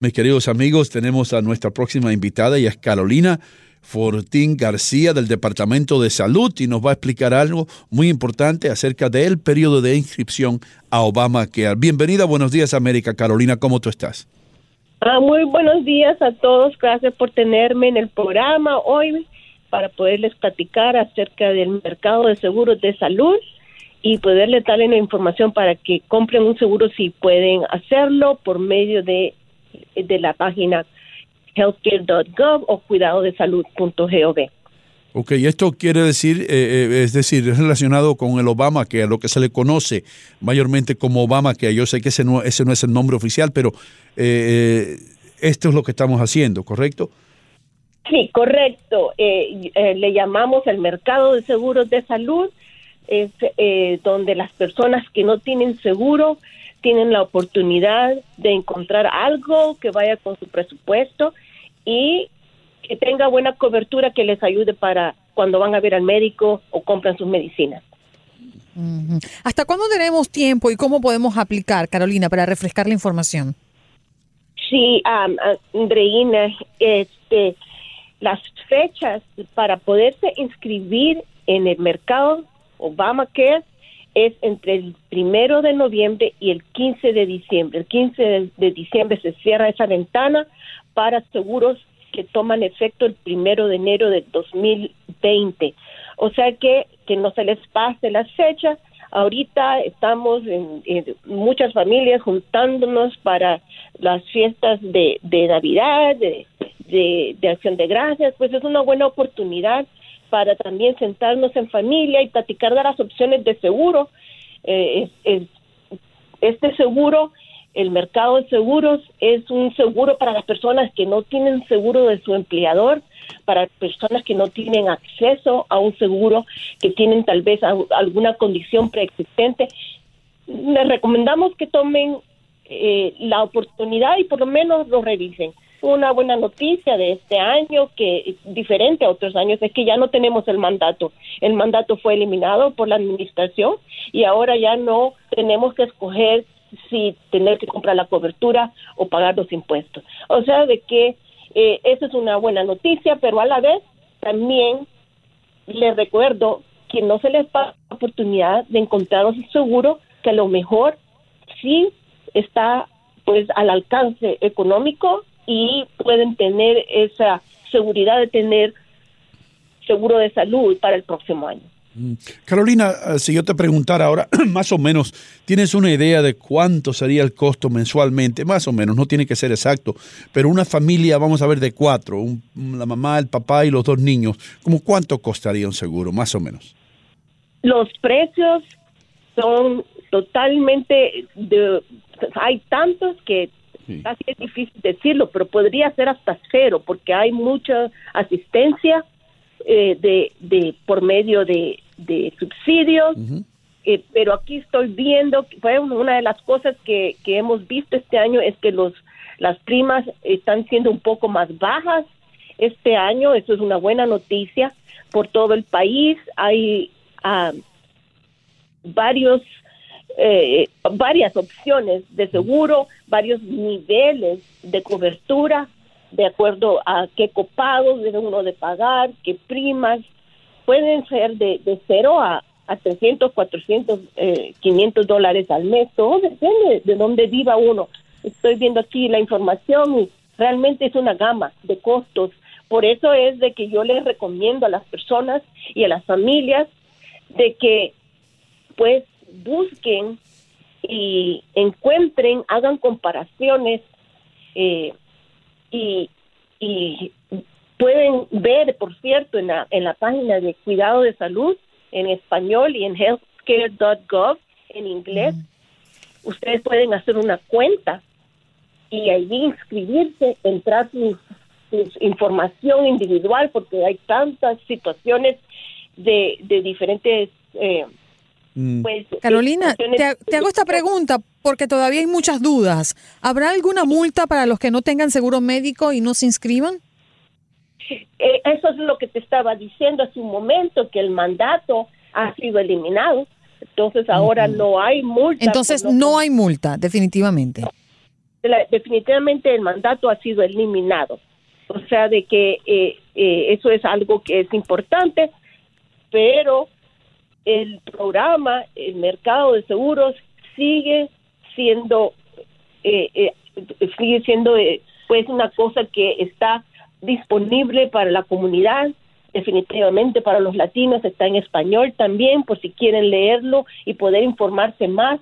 Mis queridos amigos, tenemos a nuestra próxima invitada, ella es Carolina Fortín García del Departamento de Salud y nos va a explicar algo muy importante acerca del periodo de inscripción a Obamacare. Bienvenida, buenos días América. Carolina, ¿cómo tú estás? Ah, muy buenos días a todos. Gracias por tenerme en el programa hoy para poderles platicar acerca del mercado de seguros de salud y poderles darle la información para que compren un seguro si pueden hacerlo por medio de, de la página healthcare.gov o cuidadodesalud.gov. Ok, esto quiere decir, eh, eh, es decir, es relacionado con el Obamacare, lo que se le conoce mayormente como Obamacare. Yo sé que ese no, ese no es el nombre oficial, pero eh, eh, esto es lo que estamos haciendo, ¿correcto? Sí, correcto. Eh, eh, le llamamos el mercado de seguros de salud, es eh, donde las personas que no tienen seguro tienen la oportunidad de encontrar algo que vaya con su presupuesto y que tenga buena cobertura que les ayude para cuando van a ver al médico o compran sus medicinas. ¿Hasta cuándo tenemos tiempo y cómo podemos aplicar, Carolina, para refrescar la información? Sí, am, Andreina, este, las fechas para poderse inscribir en el mercado Obamacare es entre el primero de noviembre y el 15 de diciembre. El 15 de, diciembre se cierra esa ventana para seguros que toman efecto el primero de enero del 2020. O sea que, que no se les pase las fechas. Ahorita estamos en, muchas familias juntándonos para las fiestas de, de Navidad, de, de Acción de Gracias, pues es una buena oportunidad para también sentarnos en familia y platicar de las opciones de seguro. Eh, es- es- este seguro, el mercado de seguros, es un seguro para las personas que no tienen seguro de su empleador, para personas que no tienen acceso a un seguro, que tienen tal vez al- alguna condición preexistente. Les recomendamos que tomen eh, la oportunidad y por lo menos lo revisen. Una buena noticia de este año, que diferente a otros años, es que ya no tenemos el mandato. El mandato fue eliminado por la administración y ahora ya no tenemos que escoger si tener que comprar la cobertura o pagar los impuestos. O sea, de que eh, eso es una buena noticia, pero a la vez también les recuerdo que no se les pasa la oportunidad de encontrar un seguro que a lo mejor sí está pues al alcance económico y pueden tener esa seguridad de tener seguro de salud para el próximo año. Mm. Carolina, eh, si yo te preguntara ahora, más o menos, ¿tienes una idea de cuánto sería el costo mensualmente? Más o menos, no tiene que ser exacto, pero una familia, vamos a ver, de cuatro, un- la mamá, el papá y los dos niños, ¿cómo cuánto costaría un seguro, más o menos? Los precios son totalmente de, hay tantos que casi es difícil decirlo, pero podría ser hasta cero porque hay mucha asistencia eh, de, de por medio de, de subsidios. Eh, pero aquí estoy viendo, fue una de las cosas que, que hemos visto este año es que los las primas están siendo un poco más bajas este año, eso es una buena noticia por todo el país. Hay ah, varios eh, varias opciones de seguro, varios niveles de cobertura, de acuerdo a qué copagos debe uno de pagar, qué primas, pueden ser de, de cero a, a 300, 400, eh, 500 dólares al mes, todo depende de dónde viva uno. Estoy viendo aquí la información y realmente es una gama de costos. Por eso es de que yo les recomiendo a las personas y a las familias de que pues busquen y encuentren, hagan comparaciones eh, y, y pueden ver, por cierto, en la, en la página de Cuidado de Salud en español y en healthcare.gov en inglés, ustedes pueden hacer una cuenta y ahí inscribirse, entrar su, su información individual, porque hay tantas situaciones de, de diferentes... Eh, pues, Carolina, te, te hago esta pregunta porque todavía hay muchas dudas. ¿Habrá alguna multa para los que no tengan seguro médico y no se inscriban? Eh, eso es lo que te estaba diciendo hace un momento, que el mandato ha sido eliminado. Entonces ahora no hay multa. Entonces lo no hay multa, definitivamente. la- definitivamente el mandato ha sido eliminado. O sea, de que eh, eh, eso es algo que es importante, pero el programa, el mercado de seguros sigue siendo, eh, eh, sigue siendo eh, pues una cosa que está disponible para la comunidad, definitivamente para los latinos, está en español también, por si quieren leerlo y poder informarse más.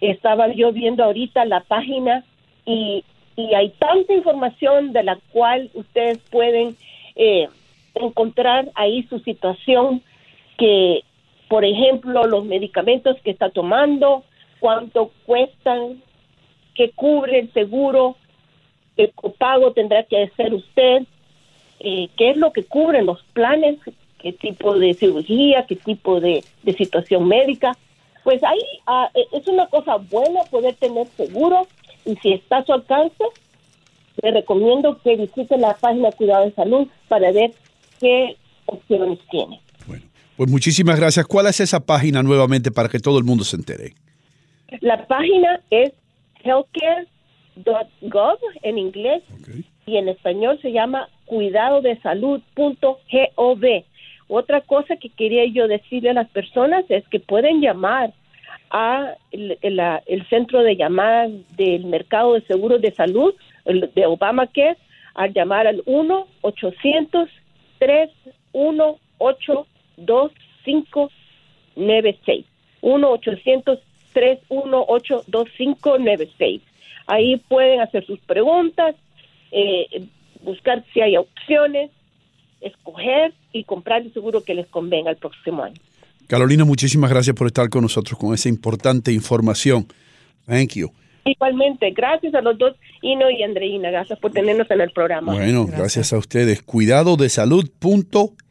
Estaba yo viendo ahorita la página y, y hay tanta información de la cual ustedes pueden eh, encontrar ahí su situación que, por ejemplo, los medicamentos que está tomando, cuánto cuestan, qué cubre el seguro, qué copago tendrá que hacer usted, eh, qué es lo que cubren los planes, qué tipo de cirugía, qué tipo de, situación médica. Pues ahí ah, eh, es una cosa buena poder tener seguro y si está a su alcance, le recomiendo que visite la página Cuidado de Salud para ver qué opciones tiene. Pues muchísimas gracias. ¿Cuál es esa página nuevamente para que todo el mundo se entere? La página es healthcare.gov en inglés y en español se llama cuidadodesalud.gov. Otra cosa que quería yo decirle a las personas es que pueden llamar a el, el- la- el centro de llamadas del mercado de seguros de salud el de Obamacare al llamar al 1 800 318 2596 1 800 318 2596 ahí pueden hacer sus preguntas eh, buscar si hay opciones escoger y comprar el seguro que les convenga el próximo año Carolina, muchísimas gracias por estar con nosotros con esa importante información. Thank you. Igualmente, gracias a los dos, Ino y Andreina, gracias por tenernos en el programa. Bueno, gracias a ustedes. Cuidado de